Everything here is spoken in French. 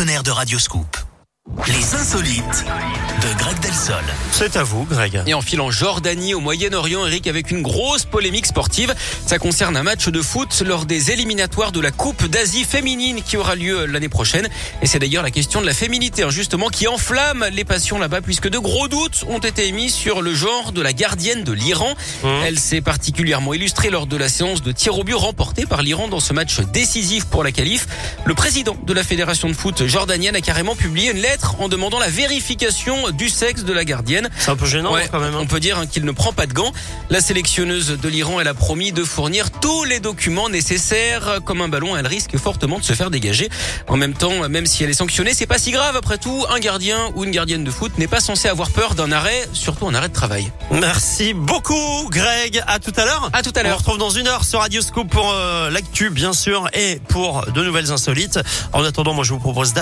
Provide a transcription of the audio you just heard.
partenaire de Radioscoop. Les insolites de Greg Delsol. C'est à vous, Greg. Et en file en Jordanie, au Moyen-Orient, Eric, avec une grosse polémique sportive. Ça concerne un match de foot lors des éliminatoires de la Coupe d'Asie féminine qui aura lieu l'année prochaine. Et c'est d'ailleurs la question de la féminité, hein, justement, qui enflamme les passions là-bas, puisque de gros doutes ont été émis sur le genre de la gardienne de l'Iran. Mmh. Elle s'est particulièrement illustrée lors de la séance de tir au but remportée par l'Iran dans ce match décisif pour la qualif. Le président de la fédération de foot jordanienne a carrément publié une lettre en demandant la vérification du sexe de la gardienne. C'est un peu gênant Ouais, quand même. hein. On peut dire hein, qu'il ne prend pas de gants. La sélectionneuse de l'Iran, elle a promis de fournir tous les documents nécessaires. Comme un ballon, elle risque fortement de se faire dégager. En même temps, même si elle est sanctionnée, c'est pas si grave. Après tout, un gardien ou une gardienne de foot n'est pas censé avoir peur d'un arrêt, surtout un arrêt de travail. Merci beaucoup, Greg. À tout à l'heure. À tout à On l'heure. se retrouve dans une heure sur Radio Scoop pour euh, l'actu, bien sûr, et pour de nouvelles insolites. En attendant, moi, je vous propose.